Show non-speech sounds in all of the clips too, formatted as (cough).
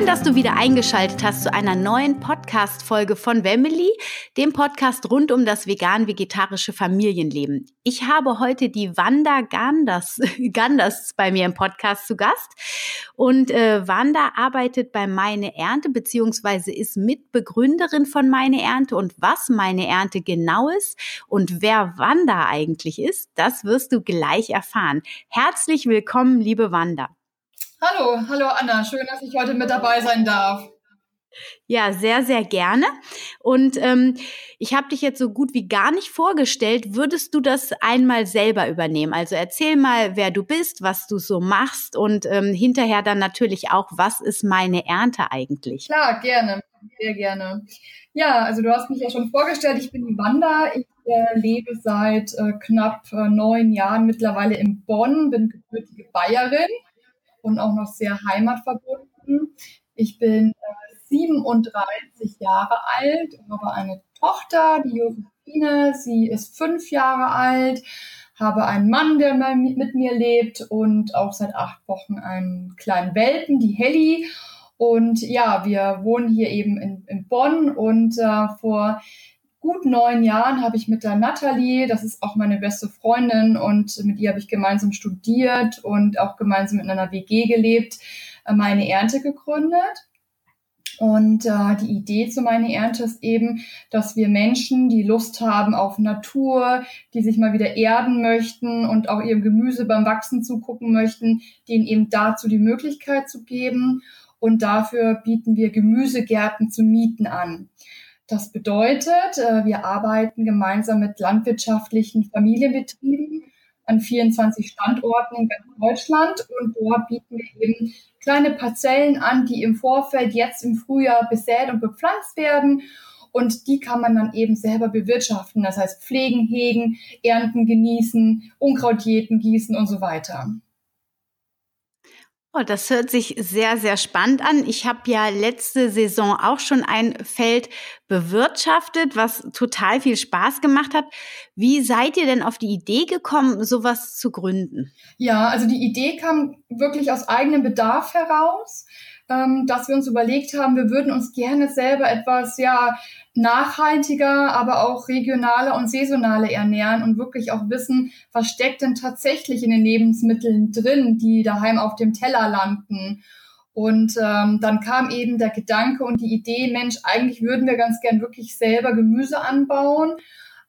Schön, dass du wieder eingeschaltet hast zu einer neuen Podcast-Folge von Wemily, dem Podcast rund um das vegan-vegetarische Familienleben. Ich habe heute die Wanda Ganders, (laughs) Ganders bei mir im Podcast zu Gast. Und äh, Wanda arbeitet bei Meine Ernte beziehungsweise ist Mitbegründerin von Meine Ernte. Und was Meine Ernte genau ist und wer Wanda eigentlich ist, das wirst du gleich erfahren. Herzlich willkommen, liebe Wanda. Hallo, hallo Anna, schön, dass ich heute mit dabei sein darf. Ja, sehr, sehr gerne. Und ähm, ich habe dich jetzt so gut wie gar nicht vorgestellt. Würdest du das einmal selber übernehmen? Also erzähl mal, wer du bist, was du so machst und ähm, hinterher dann natürlich auch, was ist meine Ernte eigentlich? Klar, gerne, sehr gerne. Ja, also du hast mich ja schon vorgestellt. Ich bin die Wanda. Ich äh, lebe seit äh, knapp äh, neun Jahren mittlerweile in Bonn, bin gebürtige Bayerin und auch noch sehr heimatverbunden. Ich bin äh, 37 Jahre alt, habe eine Tochter, die Josephine, sie ist fünf Jahre alt, habe einen Mann, der mit mir lebt und auch seit acht Wochen einen kleinen Welpen, die Helly. Und ja, wir wohnen hier eben in, in Bonn und äh, vor gut neun Jahren habe ich mit der Nathalie, das ist auch meine beste Freundin und mit ihr habe ich gemeinsam studiert und auch gemeinsam in einer WG gelebt, äh, meine Ernte gegründet. Und äh, die Idee zu meiner Ernte ist eben, dass wir Menschen, die Lust haben auf Natur, die sich mal wieder erden möchten und auch ihrem Gemüse beim Wachsen zugucken möchten, denen eben dazu die Möglichkeit zu geben. Und dafür bieten wir Gemüsegärten zu mieten an. Das bedeutet, äh, wir arbeiten gemeinsam mit landwirtschaftlichen Familienbetrieben an 24 Standorten in ganz Deutschland. Und dort bieten wir eben kleine Parzellen an, die im Vorfeld jetzt im Frühjahr besät und bepflanzt werden. Und die kann man dann eben selber bewirtschaften, das heißt pflegen, hegen, ernten, genießen, Unkrautjäten gießen und so weiter. Oh, das hört sich sehr, sehr spannend an. Ich habe ja letzte Saison auch schon ein Feld bewirtschaftet, was total viel Spaß gemacht hat. Wie seid ihr denn auf die Idee gekommen, sowas zu gründen? Ja, also die Idee kam wirklich aus eigenem Bedarf heraus ähm, dass wir uns überlegt haben, wir würden uns gerne selber etwas ja nachhaltiger, aber auch regionaler und saisonaler ernähren und wirklich auch wissen, was steckt denn tatsächlich in den Lebensmitteln drin, die daheim auf dem Teller landen. Und ähm, dann kam eben der Gedanke und die Idee, Mensch, eigentlich würden wir ganz gern wirklich selber Gemüse anbauen.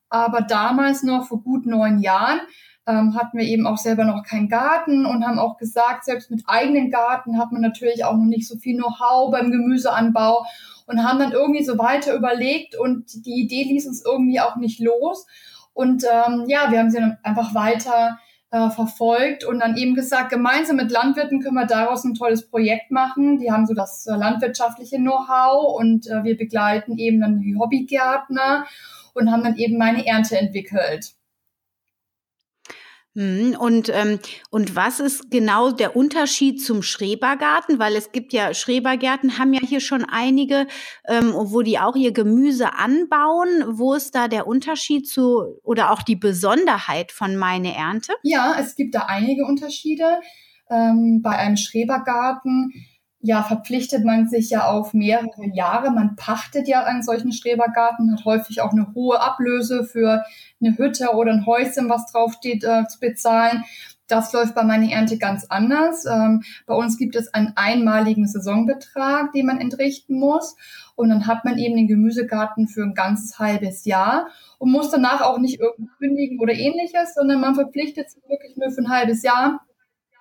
Aber damals noch vor gut neun Jahren ähm, hatten wir eben auch selber noch keinen Garten und haben auch gesagt, selbst mit eigenen Garten hat man natürlich auch noch nicht so viel Know-how beim Gemüseanbau und haben dann irgendwie so weiter überlegt und die Idee ließ uns irgendwie auch nicht los. Und ähm, ja, wir haben sie dann einfach weiter äh, verfolgt und dann eben gesagt, gemeinsam mit Landwirten können wir daraus ein tolles Projekt machen. Die haben so das äh, landwirtschaftliche Know-how und äh, wir begleiten eben dann die Hobbygärtner und haben dann eben meine Ernte entwickelt. Mhm, und, ähm, und was ist genau der Unterschied zum Schrebergarten? Weil es gibt ja, Schrebergärten haben ja hier schon einige, ähm, wo die auch ihr Gemüse anbauen. Wo ist da der Unterschied zu oder auch die Besonderheit von meine Ernte? Ja, es gibt da einige Unterschiede. Ähm, bei einem Schrebergarten ja, verpflichtet man sich ja auf mehrere Jahre. Man pachtet ja einen solchen Schrebergarten, hat häufig auch eine hohe Ablöse für eine Hütte oder ein Häuschen, was draufsteht, äh, zu bezahlen. Das läuft bei meiner Ernte ganz anders. Ähm, bei uns gibt es einen einmaligen Saisonbetrag, den man entrichten muss. Und dann hat man eben den Gemüsegarten für ein ganzes halbes Jahr und muss danach auch nicht irgendwie kündigen oder ähnliches, sondern man verpflichtet sich wirklich nur für ein halbes Jahr.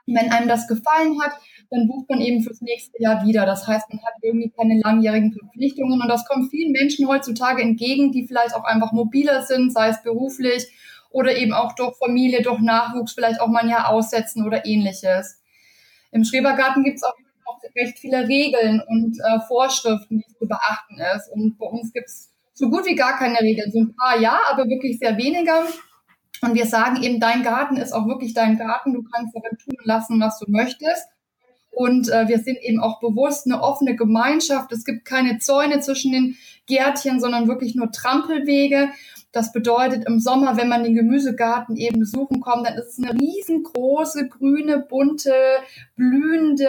Wenn einem das gefallen hat, dann bucht man eben fürs nächste Jahr wieder. Das heißt, man hat irgendwie keine langjährigen Verpflichtungen und das kommt vielen Menschen heutzutage entgegen, die vielleicht auch einfach mobiler sind, sei es beruflich oder eben auch durch Familie, durch Nachwuchs vielleicht auch mal ein Jahr aussetzen oder ähnliches. Im Schrebergarten gibt es auch recht viele Regeln und äh, Vorschriften, die zu beachten ist. Und bei uns gibt es so gut wie gar keine Regeln. So ein paar ja, aber wirklich sehr weniger. Und wir sagen eben, dein Garten ist auch wirklich dein Garten. Du kannst darin tun lassen, was du möchtest. Und äh, wir sind eben auch bewusst eine offene Gemeinschaft. Es gibt keine Zäune zwischen den Gärtchen, sondern wirklich nur Trampelwege. Das bedeutet im Sommer, wenn man den Gemüsegarten eben besuchen kommt, dann ist es eine riesengroße, grüne, bunte, blühende,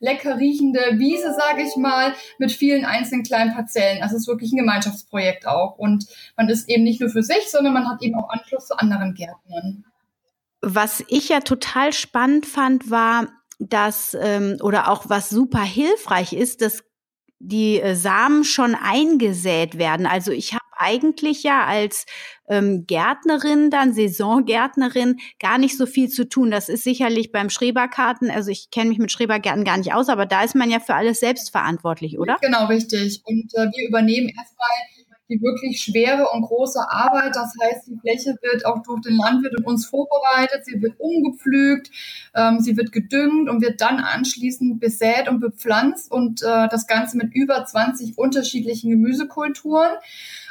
lecker riechende Wiese, sage ich mal, mit vielen einzelnen kleinen Parzellen. Also es ist wirklich ein Gemeinschaftsprojekt auch. Und man ist eben nicht nur für sich, sondern man hat eben auch Anschluss zu anderen Gärtnern. Was ich ja total spannend fand, war, dass, ähm, oder auch was super hilfreich ist, dass die äh, Samen schon eingesät werden. Also ich habe eigentlich ja als ähm, Gärtnerin, dann Saisongärtnerin, gar nicht so viel zu tun. Das ist sicherlich beim Schreberkarten, also ich kenne mich mit Schrebergärten gar nicht aus, aber da ist man ja für alles selbst verantwortlich, oder? Genau, richtig. Und äh, wir übernehmen erstmal die wirklich schwere und große Arbeit. Das heißt, die Fläche wird auch durch den Landwirt und uns vorbereitet, sie wird umgepflügt, ähm, sie wird gedüngt und wird dann anschließend besät und bepflanzt und äh, das Ganze mit über 20 unterschiedlichen Gemüsekulturen,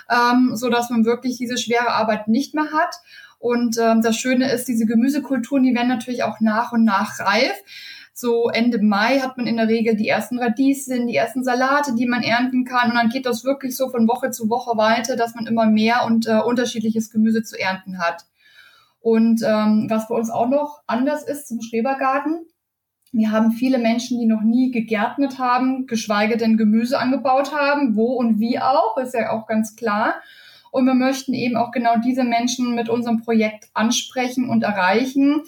ähm, so dass man wirklich diese schwere Arbeit nicht mehr hat. Und ähm, das Schöne ist, diese Gemüsekulturen, die werden natürlich auch nach und nach reif so Ende Mai hat man in der Regel die ersten Radieschen, die ersten Salate, die man ernten kann. Und dann geht das wirklich so von Woche zu Woche weiter, dass man immer mehr und äh, unterschiedliches Gemüse zu ernten hat. Und ähm, was bei uns auch noch anders ist zum Schrebergarten, wir haben viele Menschen, die noch nie gegärtnet haben, geschweige denn Gemüse angebaut haben, wo und wie auch, ist ja auch ganz klar. Und wir möchten eben auch genau diese Menschen mit unserem Projekt ansprechen und erreichen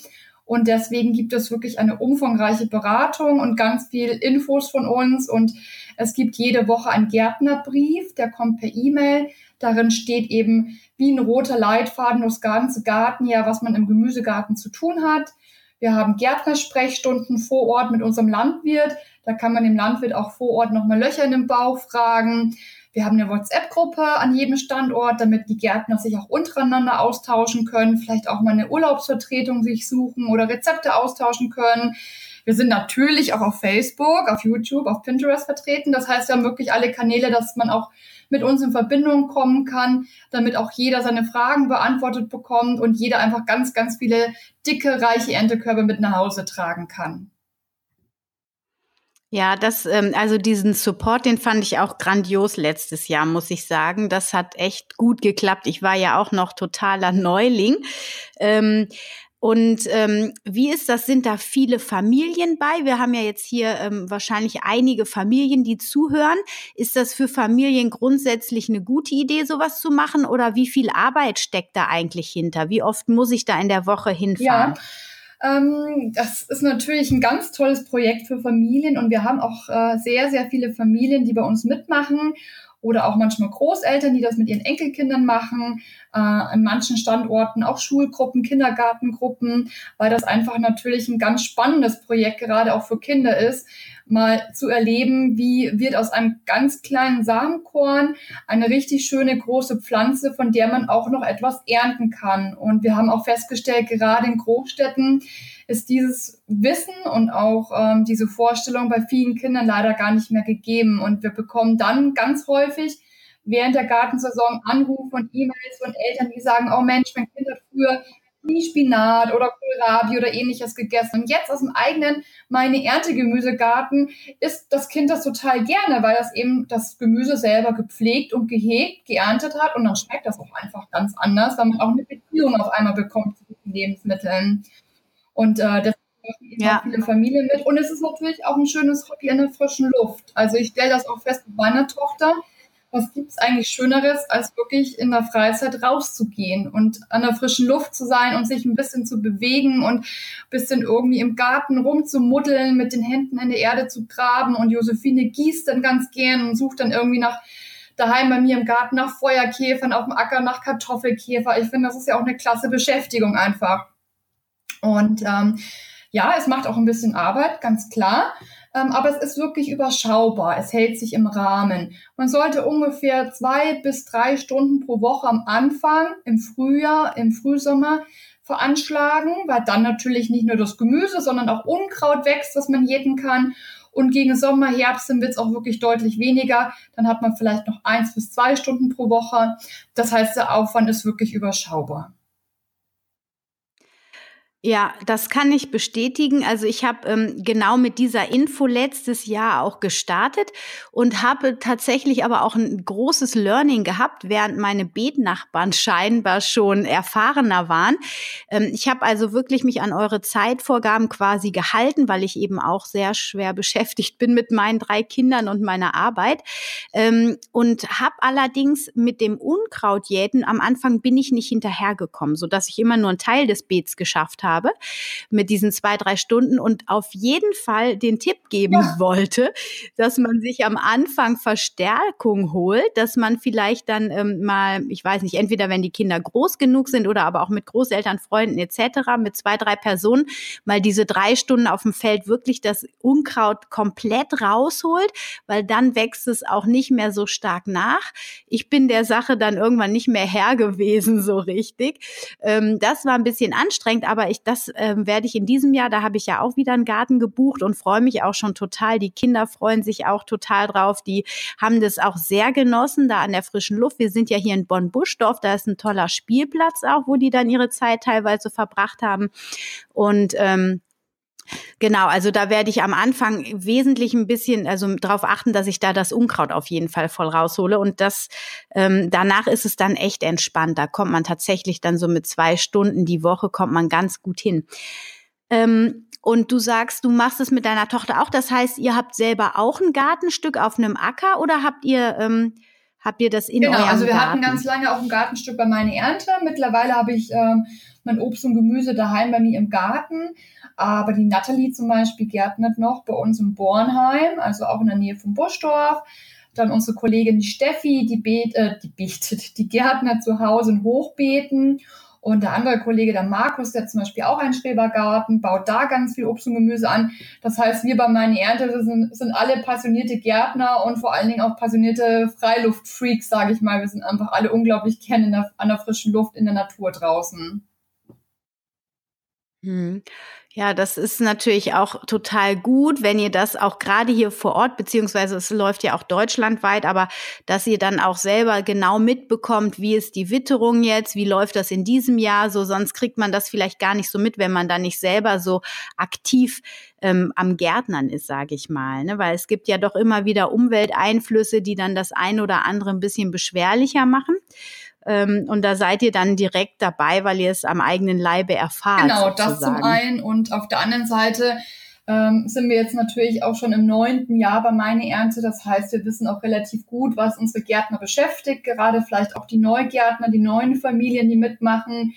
und deswegen gibt es wirklich eine umfangreiche Beratung und ganz viel Infos von uns. Und es gibt jede Woche einen Gärtnerbrief, der kommt per E-Mail. Darin steht eben wie ein roter Leitfaden das ganze Gartenjahr, was man im Gemüsegarten zu tun hat. Wir haben Gärtnersprechstunden vor Ort mit unserem Landwirt. Da kann man dem Landwirt auch vor Ort nochmal Löcher in den Bauch fragen. Wir haben eine WhatsApp-Gruppe an jedem Standort, damit die Gärtner sich auch untereinander austauschen können, vielleicht auch mal eine Urlaubsvertretung sich suchen oder Rezepte austauschen können. Wir sind natürlich auch auf Facebook, auf YouTube, auf Pinterest vertreten. Das heißt, wir haben wirklich alle Kanäle, dass man auch mit uns in Verbindung kommen kann, damit auch jeder seine Fragen beantwortet bekommt und jeder einfach ganz, ganz viele dicke, reiche Erntekörbe mit nach Hause tragen kann. Ja, das, ähm, also diesen Support, den fand ich auch grandios letztes Jahr, muss ich sagen. Das hat echt gut geklappt. Ich war ja auch noch totaler Neuling. Ähm, und ähm, wie ist das? Sind da viele Familien bei? Wir haben ja jetzt hier ähm, wahrscheinlich einige Familien, die zuhören. Ist das für Familien grundsätzlich eine gute Idee, sowas zu machen? Oder wie viel Arbeit steckt da eigentlich hinter? Wie oft muss ich da in der Woche hinfahren? Ja. Ähm, das ist natürlich ein ganz tolles Projekt für Familien und wir haben auch äh, sehr, sehr viele Familien, die bei uns mitmachen oder auch manchmal Großeltern, die das mit ihren Enkelkindern machen, äh, an manchen Standorten auch Schulgruppen, Kindergartengruppen, weil das einfach natürlich ein ganz spannendes Projekt gerade auch für Kinder ist, mal zu erleben, wie wird aus einem ganz kleinen Samenkorn eine richtig schöne große Pflanze, von der man auch noch etwas ernten kann. Und wir haben auch festgestellt, gerade in Großstädten ist dieses Wissen und auch ähm, diese Vorstellung bei vielen Kindern leider gar nicht mehr gegeben. Und wir bekommen dann ganz häufig während der Gartensaison Anrufe und E-Mails von Eltern, die sagen, oh Mensch, mein Kind hat früher nie Spinat oder Kohlrabi oder ähnliches gegessen. Und jetzt aus dem eigenen meine Erntegemüsegarten isst das Kind das total gerne, weil das eben das Gemüse selber gepflegt und gehegt, geerntet hat und dann schmeckt das auch einfach ganz anders, weil man auch eine Beziehung auf einmal bekommt zu diesen Lebensmitteln. Und äh, das ja. viele Familien mit. Und es ist natürlich auch ein schönes Hobby in der frischen Luft. Also ich stelle das auch fest mit meiner Tochter was gibt's eigentlich Schöneres, als wirklich in der Freizeit rauszugehen und an der frischen Luft zu sein und sich ein bisschen zu bewegen und ein bisschen irgendwie im Garten rumzumuddeln, mit den Händen in der Erde zu graben. Und Josephine gießt dann ganz gern und sucht dann irgendwie nach daheim bei mir im Garten nach Feuerkäfern, auf dem Acker nach Kartoffelkäfer. Ich finde, das ist ja auch eine klasse Beschäftigung einfach. Und ähm, ja, es macht auch ein bisschen Arbeit, ganz klar. Ähm, aber es ist wirklich überschaubar. Es hält sich im Rahmen. Man sollte ungefähr zwei bis drei Stunden pro Woche am Anfang, im Frühjahr, im Frühsommer veranschlagen, weil dann natürlich nicht nur das Gemüse, sondern auch Unkraut wächst, was man jäten kann. Und gegen Sommer, Herbst wird es auch wirklich deutlich weniger. Dann hat man vielleicht noch eins bis zwei Stunden pro Woche. Das heißt, der Aufwand ist wirklich überschaubar. Ja, das kann ich bestätigen. Also ich habe ähm, genau mit dieser Info letztes Jahr auch gestartet und habe tatsächlich aber auch ein großes Learning gehabt, während meine Betnachbarn scheinbar schon erfahrener waren. Ähm, ich habe also wirklich mich an eure Zeitvorgaben quasi gehalten, weil ich eben auch sehr schwer beschäftigt bin mit meinen drei Kindern und meiner Arbeit. Ähm, und habe allerdings mit dem Unkrautjäten am Anfang bin ich nicht hinterhergekommen, so dass ich immer nur einen Teil des Beets geschafft habe habe mit diesen zwei, drei Stunden und auf jeden Fall den Tipp geben ja. wollte, dass man sich am Anfang Verstärkung holt, dass man vielleicht dann ähm, mal, ich weiß nicht, entweder wenn die Kinder groß genug sind oder aber auch mit Großeltern, Freunden etc., mit zwei, drei Personen mal diese drei Stunden auf dem Feld wirklich das Unkraut komplett rausholt, weil dann wächst es auch nicht mehr so stark nach. Ich bin der Sache dann irgendwann nicht mehr Herr gewesen, so richtig. Ähm, das war ein bisschen anstrengend, aber ich ich, das ähm, werde ich in diesem Jahr, da habe ich ja auch wieder einen Garten gebucht und freue mich auch schon total. Die Kinder freuen sich auch total drauf. Die haben das auch sehr genossen, da an der frischen Luft. Wir sind ja hier in Bonn-Buschdorf, da ist ein toller Spielplatz auch, wo die dann ihre Zeit teilweise verbracht haben. Und ähm, Genau, also da werde ich am Anfang wesentlich ein bisschen, also darauf achten, dass ich da das Unkraut auf jeden Fall voll raushole. Und das ähm, danach ist es dann echt entspannt. Da kommt man tatsächlich dann so mit zwei Stunden die Woche, kommt man ganz gut hin. Ähm, und du sagst, du machst es mit deiner Tochter auch. Das heißt, ihr habt selber auch ein Gartenstück auf einem Acker oder habt ihr ähm, habt ihr das in genau, eurem also wir Garten? hatten ganz lange auch ein Gartenstück bei meiner Ernte. Mittlerweile habe ich ähm, mein Obst und Gemüse daheim bei mir im Garten. Aber die Natalie zum Beispiel gärtnet noch bei uns im Bornheim, also auch in der Nähe von Buschdorf. Dann unsere Kollegin Steffi, die, bet, äh, die betet, die Gärtner zu Hause in Hochbeeten. Und der andere Kollege, der Markus, der zum Beispiel auch einen Schrebergarten, baut da ganz viel Obst und Gemüse an. Das heißt, wir bei meinen Ernte sind, sind alle passionierte Gärtner und vor allen Dingen auch passionierte Freiluftfreaks, sage ich mal. Wir sind einfach alle unglaublich gerne an der frischen Luft in der Natur draußen. Hm. Ja, das ist natürlich auch total gut, wenn ihr das auch gerade hier vor Ort, beziehungsweise es läuft ja auch deutschlandweit, aber dass ihr dann auch selber genau mitbekommt, wie ist die Witterung jetzt, wie läuft das in diesem Jahr, so sonst kriegt man das vielleicht gar nicht so mit, wenn man da nicht selber so aktiv ähm, am Gärtnern ist, sage ich mal. Ne? Weil es gibt ja doch immer wieder Umwelteinflüsse, die dann das ein oder andere ein bisschen beschwerlicher machen. Ähm, und da seid ihr dann direkt dabei, weil ihr es am eigenen Leibe erfahrt. Genau, sozusagen. das zum einen. Und auf der anderen Seite ähm, sind wir jetzt natürlich auch schon im neunten Jahr bei meine Ernte. Das heißt, wir wissen auch relativ gut, was unsere Gärtner beschäftigt, gerade vielleicht auch die Neugärtner, die neuen Familien, die mitmachen.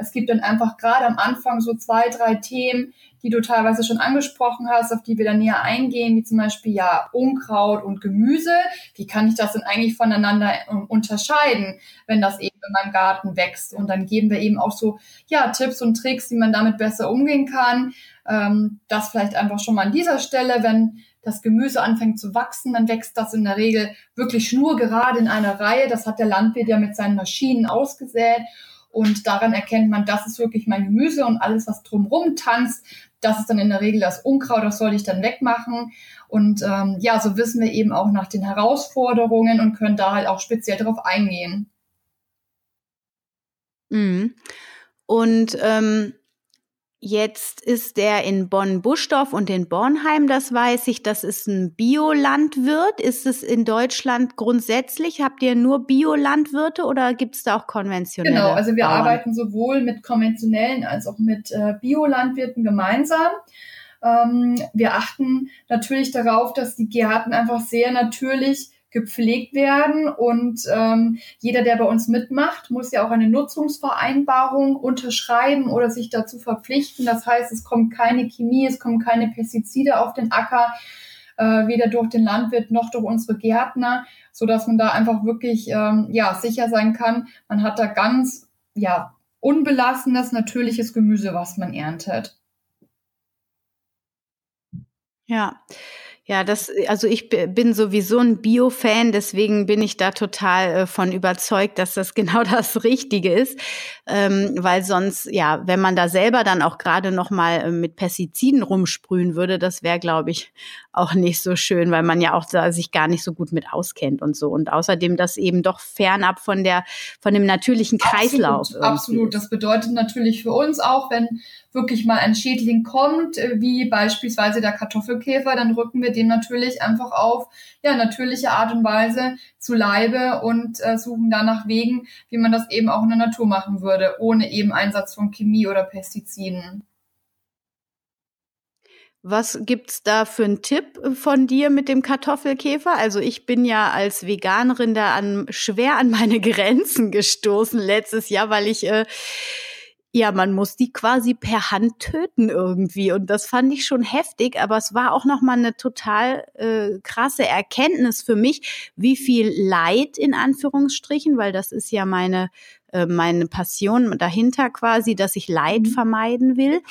Es gibt dann einfach gerade am Anfang so zwei, drei Themen, die du teilweise schon angesprochen hast, auf die wir dann näher eingehen, wie zum Beispiel ja Unkraut und Gemüse. Wie kann ich das denn eigentlich voneinander ähm, unterscheiden, wenn das eben in meinem Garten wächst? Und dann geben wir eben auch so ja Tipps und Tricks, wie man damit besser umgehen kann. Ähm, das vielleicht einfach schon mal an dieser Stelle, wenn das Gemüse anfängt zu wachsen, dann wächst das in der Regel wirklich schnurgerade in einer Reihe. Das hat der Landwirt ja mit seinen Maschinen ausgesät. Und daran erkennt man, das ist wirklich mein Gemüse und alles, was drumrum tanzt, das ist dann in der Regel das Unkraut, das soll ich dann wegmachen. Und ähm, ja, so wissen wir eben auch nach den Herausforderungen und können da halt auch speziell darauf eingehen. Mhm. Und ähm, Jetzt ist der in Bonn-Buschdorf und in Bornheim, das weiß ich, das ist ein Biolandwirt. Ist es in Deutschland grundsätzlich? Habt ihr nur Biolandwirte oder gibt es da auch konventionelle? Genau, also wir Bauern? arbeiten sowohl mit konventionellen als auch mit äh, Biolandwirten gemeinsam. Ähm, wir achten natürlich darauf, dass die Gärten einfach sehr natürlich gepflegt werden. Und ähm, jeder, der bei uns mitmacht, muss ja auch eine Nutzungsvereinbarung unterschreiben oder sich dazu verpflichten. Das heißt, es kommt keine Chemie, es kommen keine Pestizide auf den Acker, äh, weder durch den Landwirt noch durch unsere Gärtner, so dass man da einfach wirklich ähm, ja sicher sein kann. Man hat da ganz ja unbelassenes natürliches Gemüse, was man erntet. Ja. Ja, das, also ich bin sowieso ein Bio-Fan, deswegen bin ich da total äh, von überzeugt, dass das (laughs) genau das Richtige ist, ähm, weil sonst, ja, wenn man da selber dann auch gerade noch mal äh, mit Pestiziden rumsprühen würde, das wäre, glaube ich, auch nicht so schön, weil man ja auch da sich gar nicht so gut mit auskennt und so. Und außerdem das eben doch fernab von der, von dem natürlichen Kreislauf. Absolut, absolut. Das bedeutet natürlich für uns auch, wenn wirklich mal ein Schädling kommt, äh, wie beispielsweise der Kartoffelkäfer, dann rücken wir dem natürlich einfach auf ja, natürliche Art und Weise zu Leibe und äh, suchen danach Wegen, wie man das eben auch in der Natur machen würde, ohne eben Einsatz von Chemie oder Pestiziden. Was gibt's da für einen Tipp von dir mit dem Kartoffelkäfer? Also ich bin ja als Veganerin da an, schwer an meine (laughs) Grenzen gestoßen letztes Jahr, weil ich äh, ja, man muss die quasi per Hand töten irgendwie. Und das fand ich schon heftig, aber es war auch noch mal eine total äh, krasse Erkenntnis für mich, wie viel Leid in Anführungsstrichen, weil das ist ja meine äh, meine Passion dahinter quasi, dass ich Leid mhm. vermeiden will,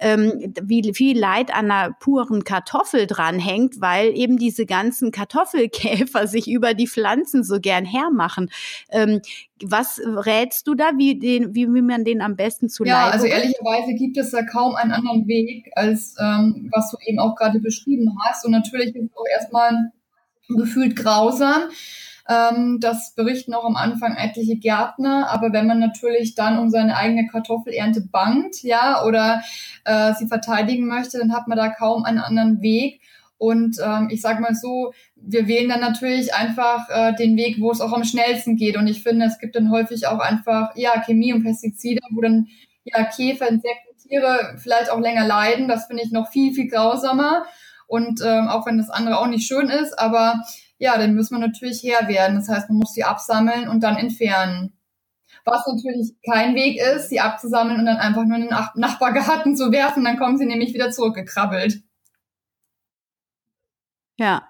ähm, wie viel Leid an einer puren Kartoffel dranhängt, weil eben diese ganzen Kartoffelkäfer (laughs) sich über die Pflanzen so gern hermachen. Ähm, was rätst du da, wie, den, wie, wie man den am besten zu Ja, also ehrlicherweise gibt es da kaum einen anderen Weg, als ähm, was du eben auch gerade beschrieben hast. Und natürlich ist es auch erstmal gefühlt grausam. Ähm, das berichten auch am Anfang etliche Gärtner. Aber wenn man natürlich dann um seine eigene Kartoffelernte bangt, ja, oder äh, sie verteidigen möchte, dann hat man da kaum einen anderen Weg. Und ähm, ich sage mal so, wir wählen dann natürlich einfach äh, den Weg, wo es auch am schnellsten geht. Und ich finde, es gibt dann häufig auch einfach ja Chemie und Pestizide, wo dann ja Käfer, Insekten, Tiere vielleicht auch länger leiden. Das finde ich noch viel viel grausamer. Und ähm, auch wenn das andere auch nicht schön ist, aber ja, dann muss man natürlich Herr werden. Das heißt, man muss sie absammeln und dann entfernen. Was natürlich kein Weg ist, sie abzusammeln und dann einfach nur in den Nachbargarten zu werfen, dann kommen sie nämlich wieder zurückgekrabbelt. Ja.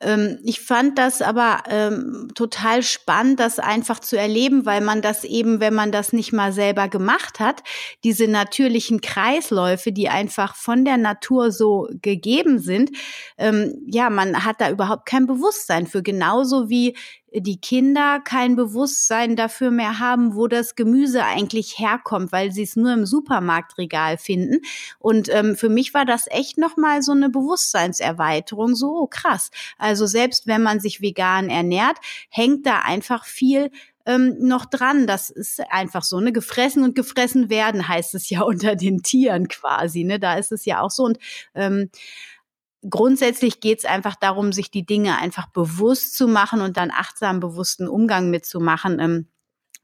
Ähm, ich fand das aber ähm, total spannend, das einfach zu erleben, weil man das eben, wenn man das nicht mal selber gemacht hat, diese natürlichen Kreisläufe, die einfach von der Natur so gegeben sind, ähm, ja, man hat da überhaupt kein Bewusstsein für, genauso wie die Kinder kein Bewusstsein dafür mehr haben, wo das Gemüse eigentlich herkommt, weil sie es nur im Supermarktregal finden. Und ähm, für mich war das echt nochmal so eine Bewusstseinserweiterung. So oh, krass. Also selbst wenn man sich vegan ernährt, hängt da einfach viel ähm, noch dran. Das ist einfach so, ne? Gefressen und gefressen werden heißt es ja (laughs) unter den Tieren quasi, ne? Da ist es ja auch so. Und ähm, grundsätzlich geht es einfach darum, sich die Dinge einfach bewusst zu machen und dann achtsam bewussten Umgang mitzumachen. Ähm,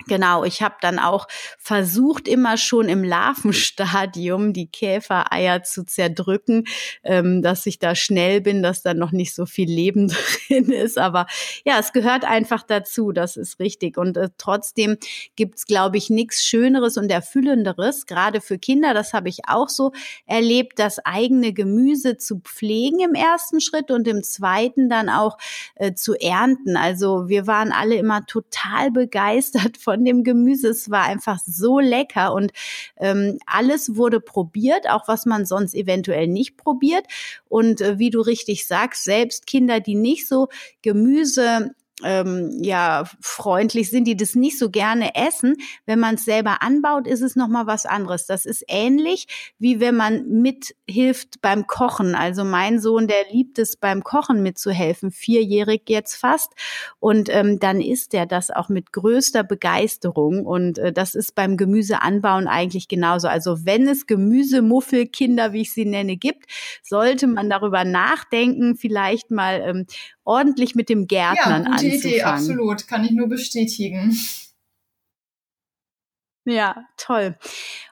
Genau, ich habe dann auch versucht, immer schon im Larvenstadium die Käfereier zu zerdrücken, ähm, dass ich da schnell bin, dass da noch nicht so viel Leben (laughs) drin ist. Aber ja, es gehört einfach dazu, das ist richtig. Und äh, trotzdem gibt's, glaube ich, nichts Schöneres und Erfüllenderes, gerade für Kinder, das habe ich auch so erlebt, das eigene Gemüse zu pflegen im ersten Schritt und im zweiten dann auch äh, zu ernten. Also wir waren alle immer total begeistert von dem Gemüse. Es war einfach so lecker und ähm, alles wurde probiert, auch was man sonst eventuell nicht probiert. Und äh, wie du richtig sagst, selbst Kinder, die nicht so Gemüse ähm, ja freundlich sind, die das nicht so gerne essen. Wenn man es selber anbaut, ist es noch mal was anderes. Das ist ähnlich wie wenn man mithilft beim Kochen. Also mein Sohn, der liebt es beim Kochen mitzuhelfen, vierjährig jetzt fast, und ähm, dann isst er das auch mit größter Begeisterung. Und äh, das ist beim Gemüseanbauen eigentlich genauso. Also wenn es Gemüsemuffelkinder, wie ich sie nenne, gibt, sollte man darüber nachdenken, vielleicht mal ähm, ordentlich mit dem Gärtnern ja, gute anzufangen. Idee, absolut. Kann ich nur bestätigen. Ja, toll.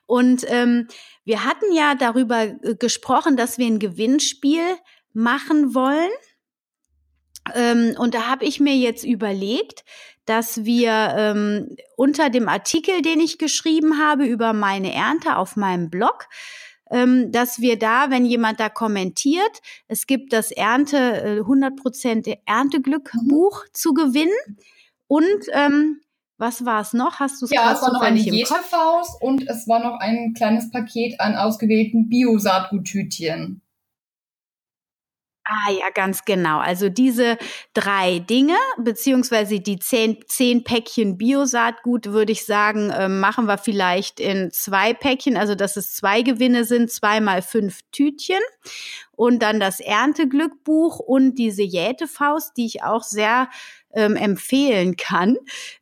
Und ähm, wir hatten ja darüber äh, gesprochen, dass wir ein Gewinnspiel machen wollen. Ähm, und da habe ich mir jetzt überlegt, dass wir ähm, unter dem Artikel, den ich geschrieben habe über meine Ernte auf meinem Blog, dass wir da, wenn jemand da kommentiert, es gibt das Ernte, 100% äh, Ernteglück-Buch mhm. zu gewinnen. Und ähm, was war es noch? Hast du es Ja, es war noch eine Jetefaust und es war noch ein kleines Paket an ausgewählten Bio-Saatguttütchen. Ah ja, ganz genau. Also diese drei Dinge, beziehungsweise die zehn, zehn Päckchen Biosaatgut, würde ich sagen, äh, machen wir vielleicht in zwei Päckchen, also dass es zwei Gewinne sind, zweimal fünf Tütchen. Und dann das Ernteglückbuch und diese Jätefaust, die ich auch sehr ähm, empfehlen kann.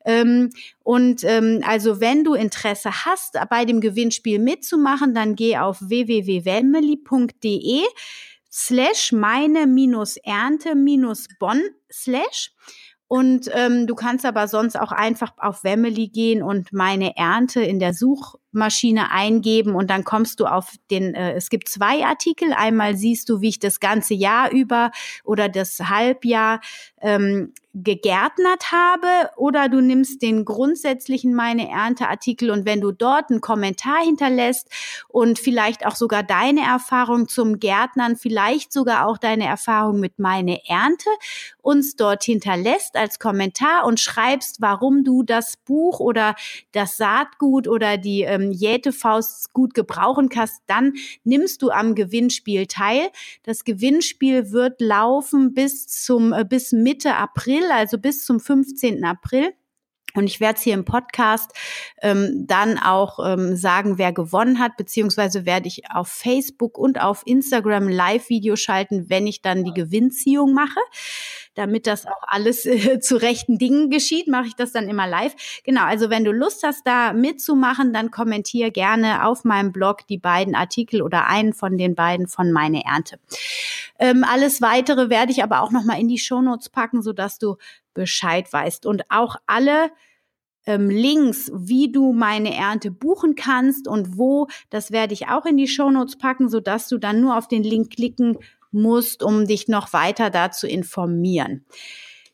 Ähm, und ähm, also wenn du Interesse hast, bei dem Gewinnspiel mitzumachen, dann geh auf www.wemily.de slash meine minus Ernte minus Bonn slash. Und ähm, du kannst aber sonst auch einfach auf Wemily gehen und meine Ernte in der Suchmaschine eingeben und dann kommst du auf den, äh, es gibt zwei Artikel. Einmal siehst du, wie ich das ganze Jahr über oder das Halbjahr ähm, gegärtnert habe oder du nimmst den grundsätzlichen meine Ernteartikel und wenn du dort einen Kommentar hinterlässt und vielleicht auch sogar deine Erfahrung zum Gärtnern, vielleicht sogar auch deine Erfahrung mit meine Ernte uns dort hinterlässt als Kommentar und schreibst, warum du das Buch oder das Saatgut oder die ähm, Jätefaust gut gebrauchen kannst, dann nimmst du am Gewinnspiel teil. Das Gewinnspiel wird laufen bis zum äh, bis Mitte April April, also bis zum 15. April. Und ich werde es hier im Podcast ähm, dann auch ähm, sagen, wer gewonnen hat, beziehungsweise werde ich auf Facebook und auf Instagram Live-Video schalten, wenn ich dann die Gewinnziehung mache damit das auch alles (laughs) äh, zu rechten Dingen geschieht, mache ich das dann immer live. Genau, also wenn du Lust hast, da mitzumachen, dann kommentier gerne auf meinem Blog die beiden Artikel oder einen von den beiden von meine Ernte. Ähm, alles weitere werde ich aber auch nochmal in die Shownotes packen, sodass du Bescheid weißt. Und auch alle ähm, Links, wie du meine Ernte buchen kannst und wo, das werde ich auch in die Shownotes packen, sodass du dann nur auf den Link klicken musst, um dich noch weiter da zu informieren.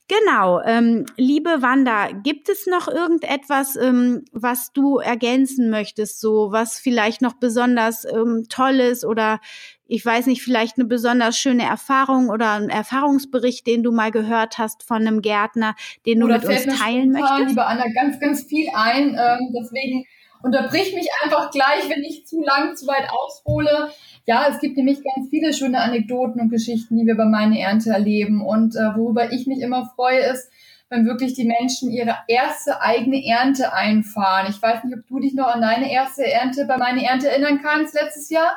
Genau, ähm, liebe Wanda, gibt es noch irgendetwas, ähm, was du ergänzen möchtest, so was vielleicht noch besonders ähm, toll ist oder ich weiß nicht, vielleicht eine besonders schöne Erfahrung oder ein Erfahrungsbericht, den du mal gehört hast von einem Gärtner, den du oder mit uns teilen möchtest? Lieber Anna, ganz, ganz viel ein. Ähm, deswegen unterbrich mich einfach gleich, wenn ich zu lang, zu weit aushole. Ja, es gibt nämlich ganz viele schöne Anekdoten und Geschichten, die wir bei meine Ernte erleben. Und äh, worüber ich mich immer freue, ist, wenn wirklich die Menschen ihre erste eigene Ernte einfahren. Ich weiß nicht, ob du dich noch an deine erste Ernte bei meine Ernte erinnern kannst letztes Jahr,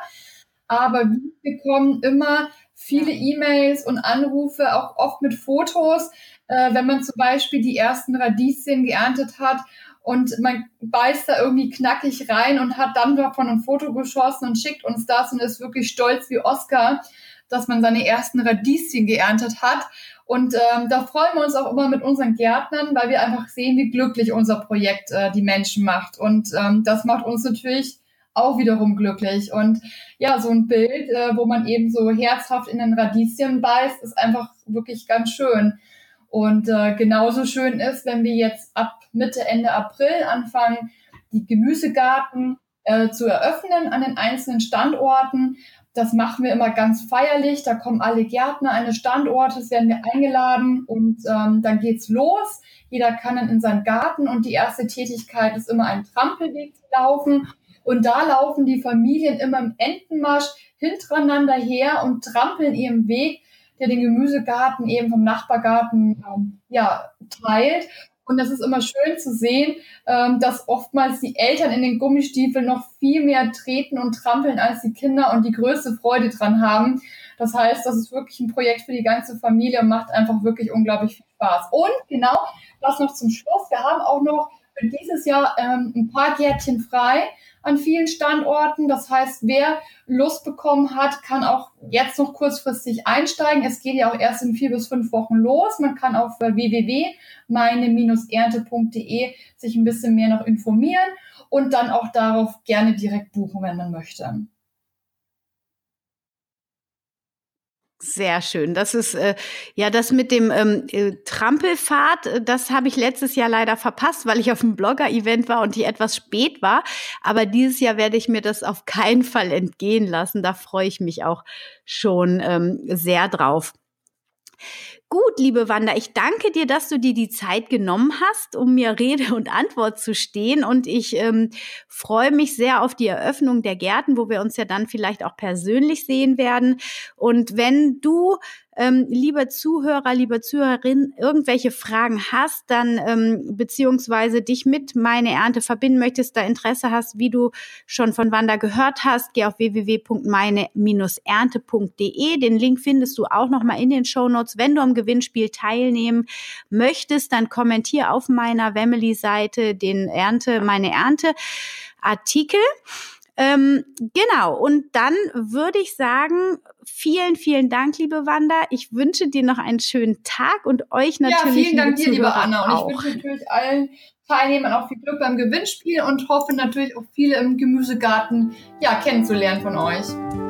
aber wir bekommen immer viele E-Mails und Anrufe, auch oft mit Fotos, äh, wenn man zum Beispiel die ersten Radieschen geerntet hat und man beißt da irgendwie knackig rein und hat dann davon ein Foto geschossen und schickt uns das und ist wirklich stolz wie Oscar, dass man seine ersten Radieschen geerntet hat. Und ähm, da freuen wir uns auch immer mit unseren Gärtnern, weil wir einfach sehen, wie glücklich unser Projekt äh, die Menschen macht. Und ähm, das macht uns natürlich auch wiederum glücklich. Und ja, so ein Bild, äh, wo man eben so herzhaft in den Radieschen beißt, ist einfach wirklich ganz schön. Und äh, genauso schön ist, wenn wir jetzt ab Mitte, Ende April anfangen, die Gemüsegarten äh, zu eröffnen an den einzelnen Standorten. Das machen wir immer ganz feierlich. Da kommen alle Gärtner eines Standortes, werden wir eingeladen und ähm, dann geht's los. Jeder kann dann in seinen Garten und die erste Tätigkeit ist immer einen Trampelweg zu laufen. Und da laufen die Familien immer im Entenmarsch hintereinander her und trampeln ihren Weg, der den Gemüsegarten eben vom Nachbargarten ähm, ja, teilt. Und das ist immer schön zu sehen, ähm, dass oftmals die Eltern in den Gummistiefeln noch viel mehr treten und trampeln als die Kinder und die größte Freude dran haben. Das heißt, das ist wirklich ein Projekt für die ganze Familie und macht einfach wirklich unglaublich viel Spaß. Und genau, das noch zum Schluss. Wir haben auch noch dieses Jahr ähm, ein paar Gärtchen frei an vielen Standorten. Das heißt, wer Lust bekommen hat, kann auch jetzt noch kurzfristig einsteigen. Es geht ja auch erst in vier bis fünf Wochen los. Man kann auf www.meine-ernte.de sich ein bisschen mehr noch informieren und dann auch darauf gerne direkt buchen, wenn man möchte. Sehr schön. Das ist äh, ja das mit dem ähm, äh, Trampelfahrt. Äh, das habe ich letztes Jahr leider verpasst, weil ich auf einem Blogger-Event war und ich etwas spät war. Aber dieses Jahr werde ich mir das auf keinen Fall entgehen lassen. Da freue ich mich auch schon ähm, sehr drauf. Gut, liebe Wanda, ich danke dir, dass du dir die Zeit genommen hast, um mir Rede und Antwort zu stehen. Und ich ähm, freue mich sehr auf die Eröffnung der Gärten, wo wir uns ja dann vielleicht auch persönlich sehen werden. Und wenn du ähm, lieber Zuhörer, lieber Zuhörerin, irgendwelche Fragen hast, dann ähm, beziehungsweise dich mit meine Ernte verbinden möchtest, da Interesse hast, wie du schon von Wanda gehört hast, geh auf www.meine-ernte.de. Den Link findest du auch noch mal in den Show Notes. Wenn du am Gewinnspiel teilnehmen möchtest, dann kommentier auf meiner Family-Seite den Ernte, meine Ernte Artikel. Ähm, genau, und dann würde ich sagen, vielen, vielen Dank, liebe Wanda. Ich wünsche dir noch einen schönen Tag und euch natürlich. Ja, vielen Dank dir, liebe Anna. Und ich wünsche natürlich allen Teilnehmern auch viel Glück beim Gewinnspiel und hoffe natürlich auch viele im Gemüsegarten ja, kennenzulernen von euch.